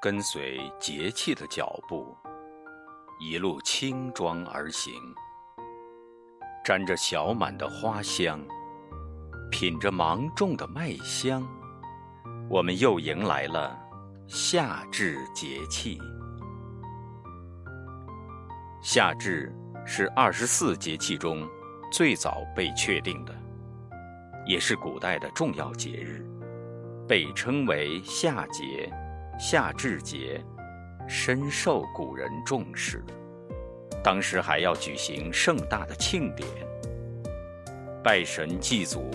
跟随节气的脚步，一路轻装而行，沾着小满的花香，品着芒种的麦香，我们又迎来了夏至节气。夏至是二十四节气中最早被确定的，也是古代的重要节日。被称为夏节、夏至节，深受古人重视。当时还要举行盛大的庆典，拜神祭祖，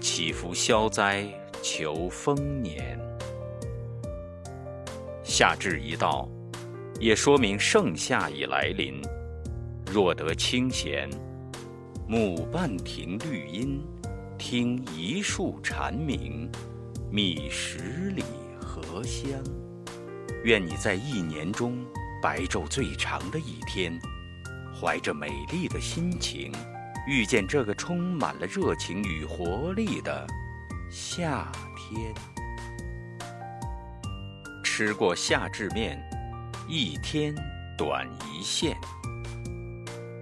祈福消灾，求丰年。夏至一到，也说明盛夏已来临。若得清闲，沐半庭绿荫，听一树蝉鸣。觅十里荷香，愿你在一年中白昼最长的一天，怀着美丽的心情，遇见这个充满了热情与活力的夏天。吃过夏至面，一天短一线。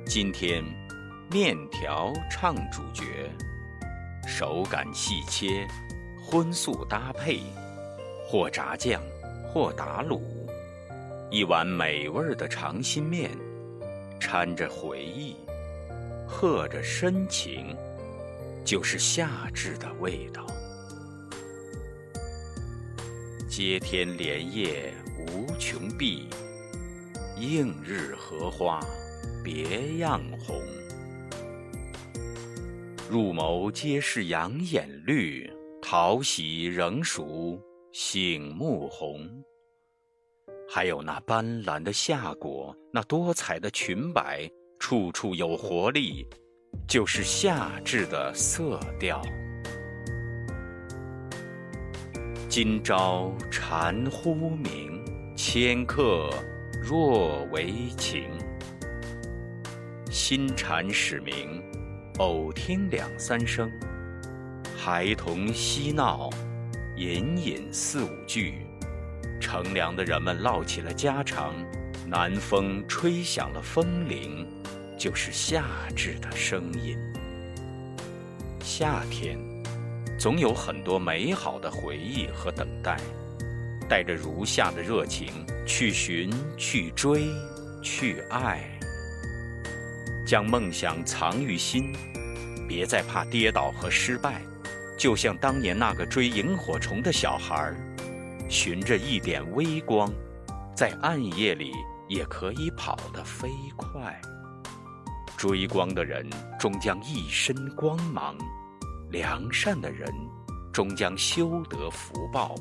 今天，面条唱主角，手感细切。荤素搭配，或炸酱，或打卤，一碗美味的长心面，掺着回忆，和着深情，就是夏至的味道。接天莲叶无穷碧，映日荷花别样红。入眸皆是养眼绿。桃喜仍熟，醒目红。还有那斑斓的夏果，那多彩的裙摆，处处有活力，就是夏至的色调。今朝蝉忽鸣，迁客若为情。新蝉始鸣，偶听两三声。孩童嬉闹，隐隐四五句，乘凉的人们唠起了家常，南风吹响了风铃，就是夏至的声音。夏天，总有很多美好的回忆和等待，带着如夏的热情去寻、去追、去爱，将梦想藏于心，别再怕跌倒和失败。就像当年那个追萤火虫的小孩，寻着一点微光，在暗夜里也可以跑得飞快。追光的人终将一身光芒，良善的人终将修得福报，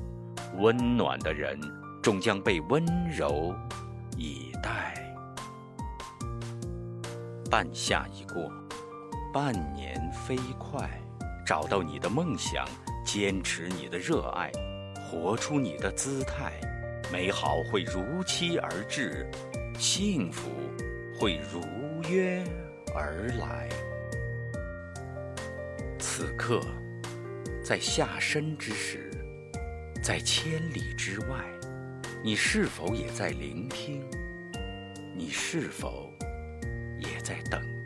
温暖的人终将被温柔以待。半夏已过，半年飞快。找到你的梦想，坚持你的热爱，活出你的姿态，美好会如期而至，幸福会如约而来。此刻，在下山之时，在千里之外，你是否也在聆听？你是否也在等？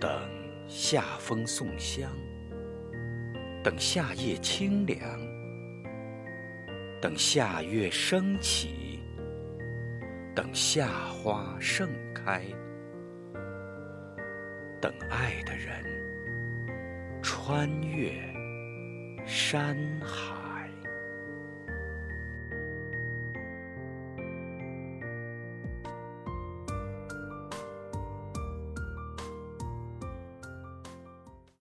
等夏风送香，等夏夜清凉，等夏月升起，等夏花盛开，等爱的人穿越山海。